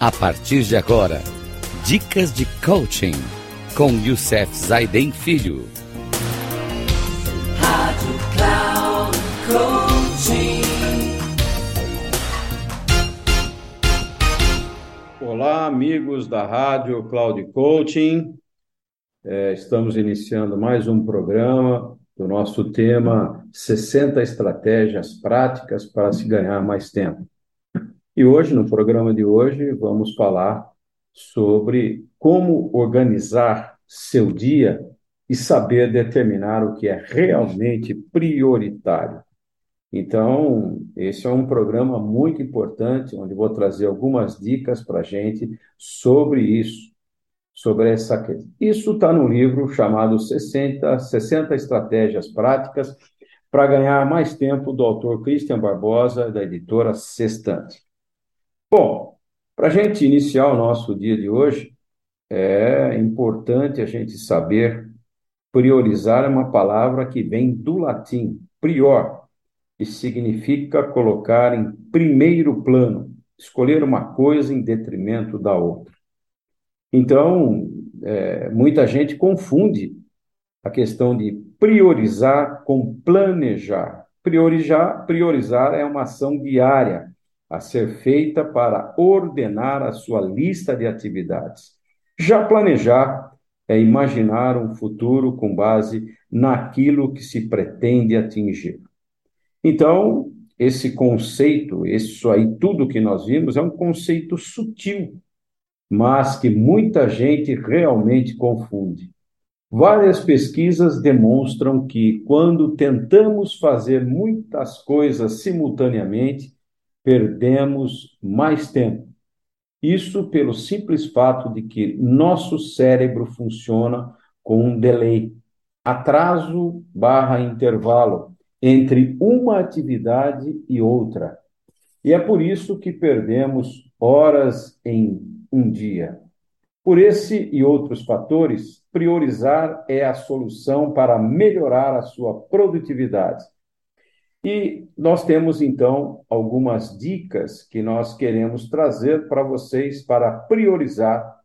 A partir de agora, dicas de coaching com Youssef Zaiden Filho. Rádio Cloud Coaching. Olá, amigos da Rádio Cloud Coaching. É, estamos iniciando mais um programa do nosso tema 60 estratégias práticas para se ganhar mais tempo. E hoje, no programa de hoje, vamos falar sobre como organizar seu dia e saber determinar o que é realmente prioritário. Então, esse é um programa muito importante, onde vou trazer algumas dicas para a gente sobre isso, sobre essa questão. Isso está no livro chamado 60, 60 Estratégias Práticas para Ganhar Mais Tempo, do autor Christian Barbosa, da editora Sextante. Bom, para a gente iniciar o nosso dia de hoje, é importante a gente saber priorizar uma palavra que vem do latim, prior, que significa colocar em primeiro plano, escolher uma coisa em detrimento da outra. Então, é, muita gente confunde a questão de priorizar com planejar. Priorizar, priorizar é uma ação diária a ser feita para ordenar a sua lista de atividades. Já planejar é imaginar um futuro com base naquilo que se pretende atingir. Então, esse conceito, isso aí tudo que nós vimos é um conceito sutil, mas que muita gente realmente confunde. Várias pesquisas demonstram que quando tentamos fazer muitas coisas simultaneamente, perdemos mais tempo. Isso pelo simples fato de que nosso cérebro funciona com um delay, atraso barra intervalo entre uma atividade e outra. E é por isso que perdemos horas em um dia. Por esse e outros fatores, priorizar é a solução para melhorar a sua produtividade e nós temos então algumas dicas que nós queremos trazer para vocês para priorizar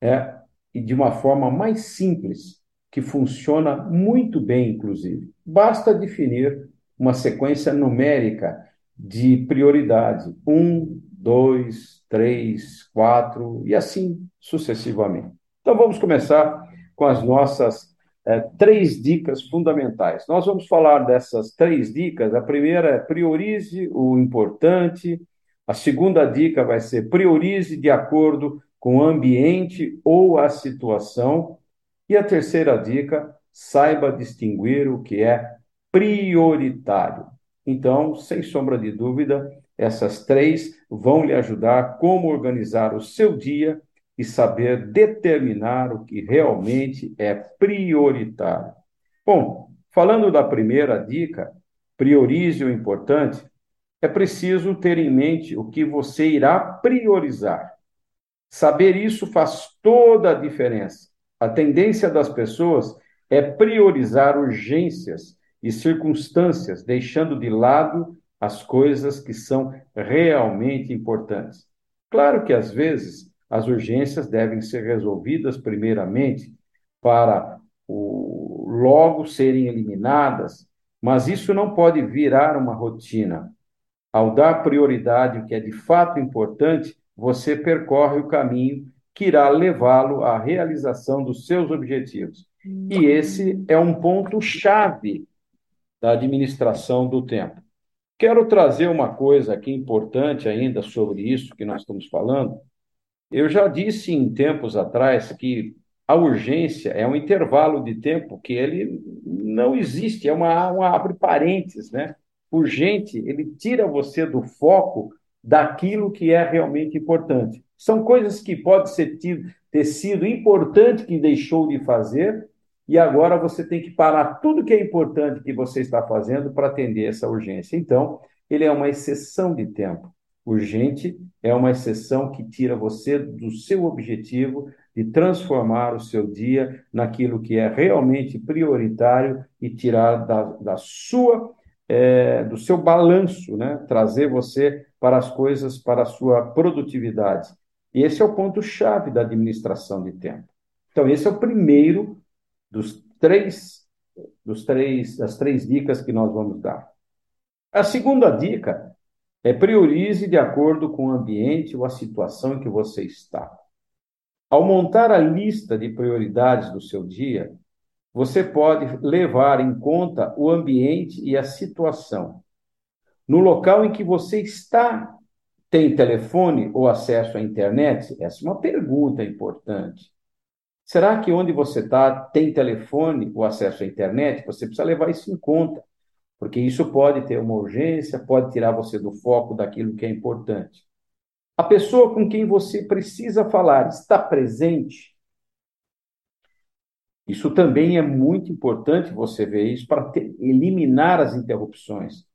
é, e de uma forma mais simples, que funciona muito bem, inclusive. Basta definir uma sequência numérica de prioridade: um, dois, três, quatro e assim sucessivamente. Então vamos começar com as nossas é, três dicas fundamentais. Nós vamos falar dessas três dicas. A primeira é priorize o importante. A segunda dica vai ser priorize de acordo com o ambiente ou a situação. E a terceira dica, saiba distinguir o que é prioritário. Então, sem sombra de dúvida, essas três vão lhe ajudar como organizar o seu dia e saber determinar o que realmente é prioritário. Bom, falando da primeira dica, priorize o importante, é preciso ter em mente o que você irá priorizar. Saber isso faz toda a diferença. A tendência das pessoas é priorizar urgências e circunstâncias, deixando de lado as coisas que são realmente importantes. Claro que às vezes as urgências devem ser resolvidas primeiramente para o, logo serem eliminadas, mas isso não pode virar uma rotina. Ao dar prioridade ao que é de fato importante, você percorre o caminho que irá levá-lo à realização dos seus objetivos. E esse é um ponto-chave da administração do tempo. Quero trazer uma coisa aqui importante ainda sobre isso que nós estamos falando, eu já disse em tempos atrás que a urgência é um intervalo de tempo que ele não existe, é uma, uma abre parênteses, né? Urgente, ele tira você do foco daquilo que é realmente importante. São coisas que pode ser tido, ter sido importante que deixou de fazer e agora você tem que parar tudo que é importante que você está fazendo para atender essa urgência. Então, ele é uma exceção de tempo. Urgente é uma exceção que tira você do seu objetivo de transformar o seu dia naquilo que é realmente prioritário e tirar da, da sua é, do seu balanço, né? trazer você para as coisas, para a sua produtividade. E esse é o ponto-chave da administração de tempo. Então, esse é o primeiro dos três, dos três, das três dicas que nós vamos dar. A segunda dica é priorize de acordo com o ambiente ou a situação em que você está. Ao montar a lista de prioridades do seu dia, você pode levar em conta o ambiente e a situação. No local em que você está, tem telefone ou acesso à internet? Essa é uma pergunta importante. Será que onde você está tem telefone ou acesso à internet? Você precisa levar isso em conta, porque isso pode ter uma urgência, pode tirar você do foco daquilo que é importante. A pessoa com quem você precisa falar está presente? Isso também é muito importante você ver isso para ter, eliminar as interrupções.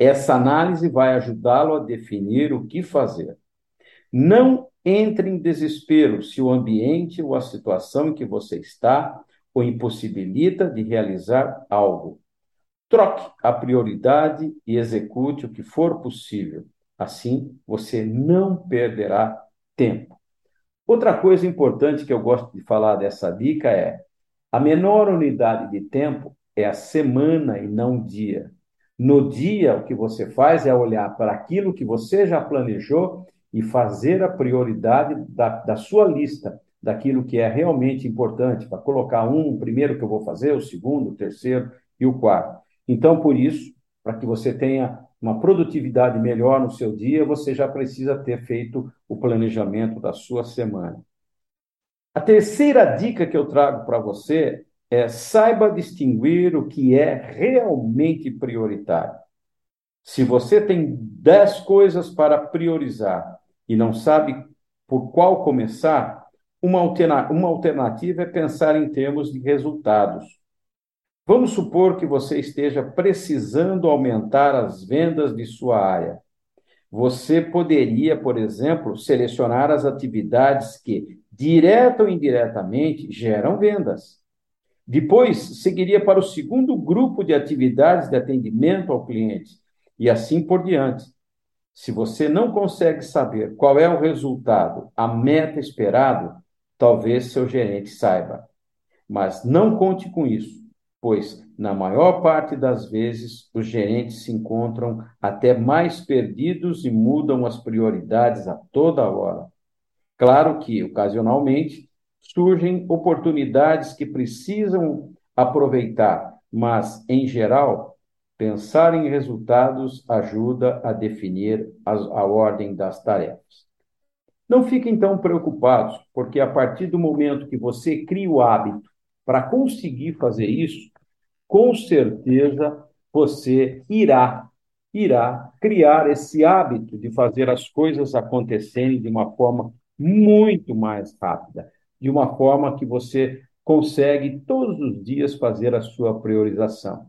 Essa análise vai ajudá-lo a definir o que fazer. Não entre em desespero se o ambiente ou a situação em que você está o impossibilita de realizar algo. Troque a prioridade e execute o que for possível. Assim, você não perderá tempo. Outra coisa importante que eu gosto de falar dessa dica é: a menor unidade de tempo é a semana e não o dia. No dia, o que você faz é olhar para aquilo que você já planejou e fazer a prioridade da, da sua lista, daquilo que é realmente importante, para colocar um, o primeiro que eu vou fazer, o segundo, o terceiro e o quarto. Então, por isso, para que você tenha uma produtividade melhor no seu dia, você já precisa ter feito o planejamento da sua semana. A terceira dica que eu trago para você é saiba distinguir o que é realmente prioritário. Se você tem dez coisas para priorizar e não sabe por qual começar, uma, uma alternativa é pensar em termos de resultados. Vamos supor que você esteja precisando aumentar as vendas de sua área. Você poderia, por exemplo, selecionar as atividades que, direta ou indiretamente, geram vendas. Depois, seguiria para o segundo grupo de atividades de atendimento ao cliente, e assim por diante. Se você não consegue saber qual é o resultado, a meta esperado, talvez seu gerente saiba. Mas não conte com isso, pois, na maior parte das vezes, os gerentes se encontram até mais perdidos e mudam as prioridades a toda hora. Claro que, ocasionalmente, surgem oportunidades que precisam aproveitar, mas, em geral, Pensar em resultados ajuda a definir as, a ordem das tarefas. Não fiquem tão preocupados, porque a partir do momento que você cria o hábito para conseguir fazer isso, com certeza você irá irá criar esse hábito de fazer as coisas acontecerem de uma forma muito mais rápida, de uma forma que você consegue todos os dias fazer a sua priorização.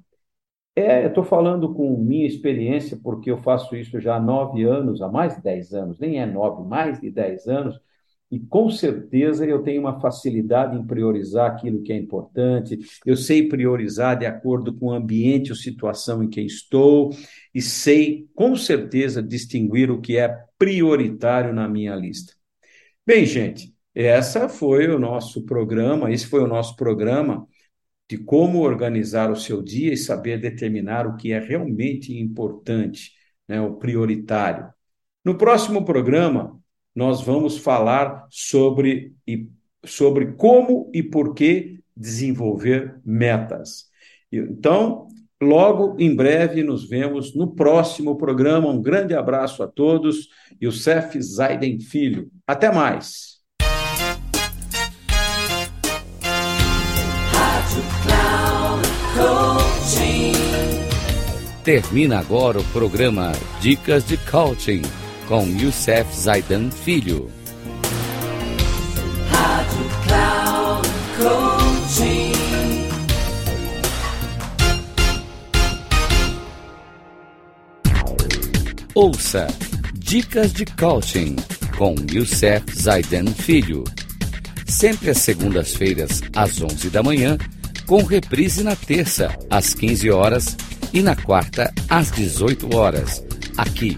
É, eu estou falando com minha experiência, porque eu faço isso já há nove anos, há mais de dez anos, nem é nove, mais de dez anos, e com certeza eu tenho uma facilidade em priorizar aquilo que é importante, eu sei priorizar de acordo com o ambiente ou situação em que estou, e sei com certeza distinguir o que é prioritário na minha lista. Bem, gente, essa foi o nosso programa, esse foi o nosso programa de como organizar o seu dia e saber determinar o que é realmente importante, né, o prioritário. No próximo programa, nós vamos falar sobre, sobre como e por que desenvolver metas. Então, logo em breve nos vemos no próximo programa. Um grande abraço a todos e o Cef Zaiden Filho. Até mais. Termina agora o programa Dicas de Coaching com Youssef Zaidan Filho. Rádio Cloud. Ouça Dicas de Coaching com Youssef Zaidan Filho. Sempre às segundas-feiras, às 11 da manhã, com reprise na terça, às 15 horas e na quarta, às 18 horas, aqui